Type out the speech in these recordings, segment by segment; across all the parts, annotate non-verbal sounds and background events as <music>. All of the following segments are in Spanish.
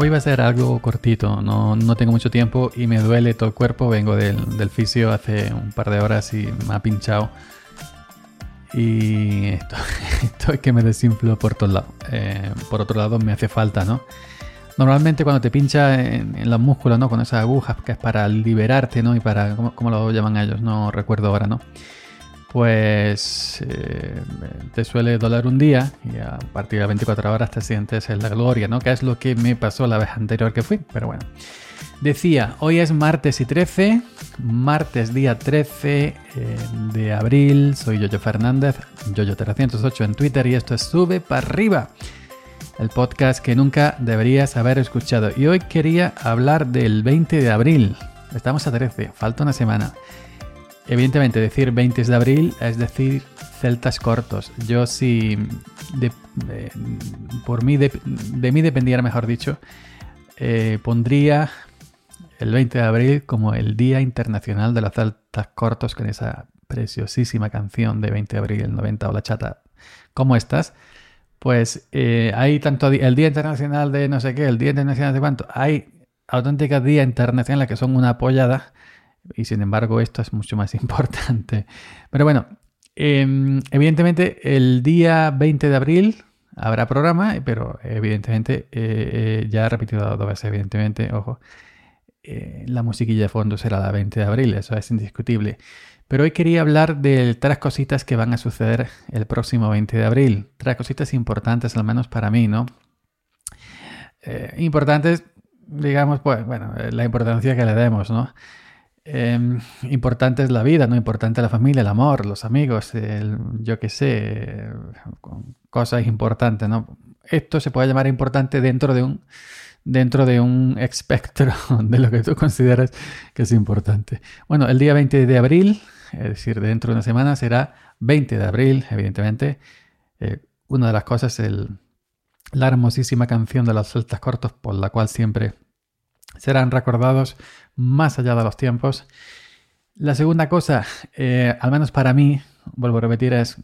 hoy va a ser algo cortito, no, no, tengo mucho tiempo y me duele todo el cuerpo. Vengo del, fisio hace un par de horas y me ha pinchado. Y esto, <laughs> esto es que me desinflo por todos lados. Eh, por otro lado, me hace falta, ¿no? Normalmente cuando te pincha en, los músculos, ¿no? Con esas agujas, que es para liberarte, ¿no? Y para, ¿cómo, lo llaman ellos? No recuerdo ahora, ¿no? Pues eh, te suele doler un día y a partir de 24 horas te sientes en la gloria, ¿no? Que es lo que me pasó la vez anterior que fui, pero bueno. Decía, hoy es martes y 13, martes día 13 eh, de abril, soy Yoyo Fernández, Yoyo308 en Twitter y esto es Sube para arriba, el podcast que nunca deberías haber escuchado. Y hoy quería hablar del 20 de abril, estamos a 13, falta una semana. Evidentemente decir 20 de abril es decir celtas cortos. Yo si por mí, de, mí dependiera, mejor dicho, eh, pondría el 20 de abril como el Día Internacional de los Celtas Cortos con esa preciosísima canción de 20 de abril del 90 o la chata. ¿Cómo estás? Pues eh, hay tanto el Día Internacional de no sé qué, el Día Internacional de cuánto. Hay auténticas días internacionales que son una apoyada y sin embargo esto es mucho más <laughs> importante. Pero bueno, em, evidentemente el día 20 de abril habrá programa, pero evidentemente eh, eh, ya he repetido dos veces, evidentemente, ojo, eh, la musiquilla de fondo será la 20 de abril, eso es indiscutible. Pero hoy quería hablar de tres cositas que van a suceder el próximo 20 de abril. Tres cositas importantes, al menos para mí, ¿no? Importantes, digamos, pues, bueno, la importancia que le demos, ¿no? Em, importante es la vida, ¿no? Importante la familia, el amor, los amigos, yo qué sé, cosas importantes, ¿no? Esto se puede llamar importante dentro de un dentro de un espectro <laughs> de lo que tú consideras que es importante. Bueno, el día 20 de abril, es decir, dentro de una semana, será 20 de abril, evidentemente. Eh, una de las cosas es la hermosísima canción de los celtas cortos, por la cual siempre serán recordados más allá de los tiempos. La segunda cosa, eh, al menos para mí, vuelvo a repetir, es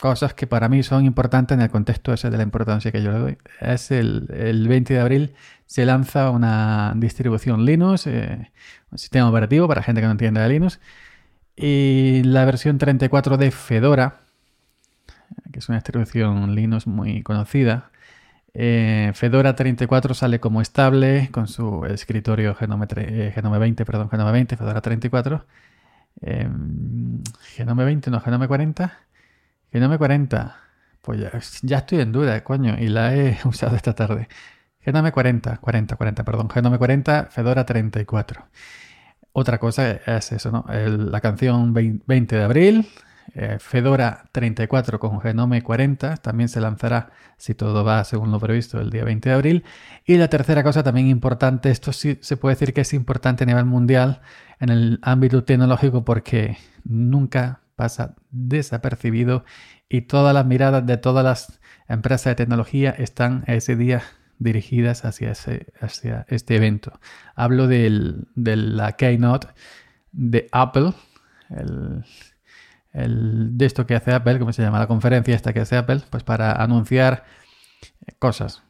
cosas que para mí son importantes en el contexto de la importancia que yo le doy. Es el, el 20 de abril se lanza una distribución Linux, eh, un sistema operativo para gente que no entiende de Linux, y la versión 34 de Fedora, que es una distribución Linux muy conocida. Eh, Fedora 34 sale como estable con su escritorio Genome, eh, Genome 20, perdón, Genome 20, Fedora 34. Genome 20, no, Genome 40. Genome 40. Pues ya, estoy en duda, coño, y la he <laughs> usado esta tarde. Genome 40, 40, 40, perdón. Genome 40, Fedora 34. Otra cosa es eso, ¿no? la canción 20 de abril, eh, Fedora 34 con Genome 40, también se lanzará, si todo va según lo previsto, el día 20 de abril. Y la tercera cosa también importante, esto sí se puede decir que es importante a nivel mundial en el ámbito tecnológico porque nunca pasa desapercibido y todas las miradas de todas las empresas de tecnología están ese día dirigidas hacia, ese, hacia este evento. Hablo del, de la keynote de Apple, el, de esto que hace Apple, ¿cómo se llama? La conferencia esta que hace Apple, pues para anunciar cosas,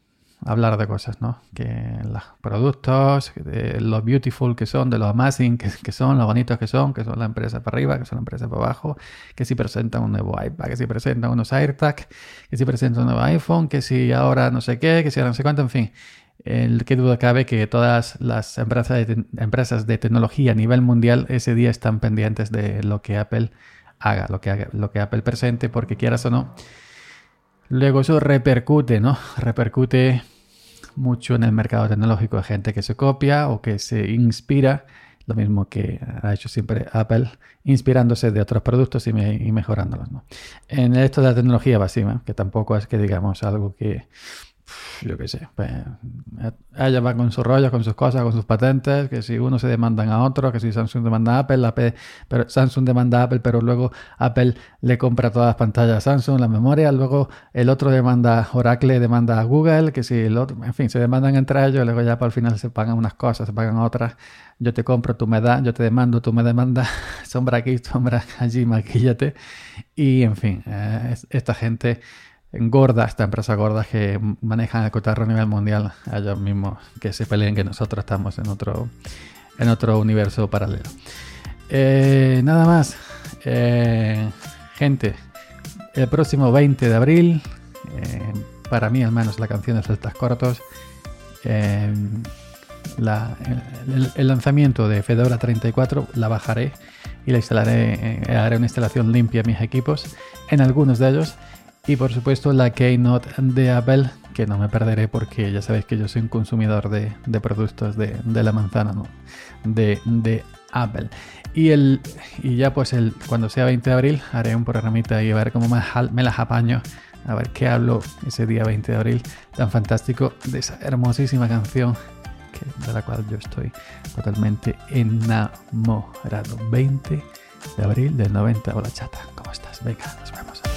hablar de cosas, ¿no? Que los productos, de lo beautiful que son, de lo amazing que, son, lo bonitos que son, que son la empresa para arriba, que son la empresa para abajo, que si presentan un nuevo iPad, que si presentan unos AirTag, que si presentan un nuevo iPhone, que si ahora no sé qué, que si ahora no sé cuánto, en fin. El que duda cabe que todas las empresas de, empresas de tecnología a nivel mundial ese día están pendientes de lo que Apple haga, lo que, haga, lo que Apple presente, porque quieras o no, luego eso repercute, ¿no? <laughs> Repercute mucho en el mercado tecnológico de gente que se copia o que se inspira, lo mismo que ha hecho siempre Apple, inspirándose de otros productos y, mejorándolos. En esto de la tecnología básica, que tampoco es que digamos algo que yo qué sé, pues, ella va con sus rollos, con sus cosas, con sus patentes, que si uno se demandan a otro, que si Samsung demanda a Apple, pero Samsung demanda a Apple, pero luego Apple le compra todas las pantallas a Samsung, la memoria, luego el otro demanda, Oracle demanda a Google, que si el otro, en fin, se demandan entre ellos, luego ya para el final se pagan unas cosas, se pagan otras, yo te compro, tú me das, yo te demando, tú me demandas, <laughs> sombra aquí, sombra allí, maquíllate, y en fin, eh, esta gente gorda, esta empresa gorda que manejan el cotarro a nivel mundial, a ellos mismos que se peleen que nosotros estamos en otro, en otro universo paralelo. Eh, nada más, eh, gente, el próximo 20 de abril, eh, para mí al menos la canción de Celtas Cortos, el, lanzamiento de Fedora 34 la bajaré y la instalaré, haré una instalación limpia en mis equipos, en algunos de ellos. Y por supuesto la Keynote de Apple, que no me perderé porque ya sabéis que yo soy un consumidor de, productos de, la manzana, ¿no? de, de Apple. Y, el, y ya pues el, cuando sea 20 de abril haré un programita y a ver cómo me, me las apaño a ver qué hablo ese día 20 de abril tan fantástico de esa hermosísima canción de la cual yo estoy totalmente enamorado. 20 de abril del 90. Hola chata, ¿cómo estás? Venga, nos vemos.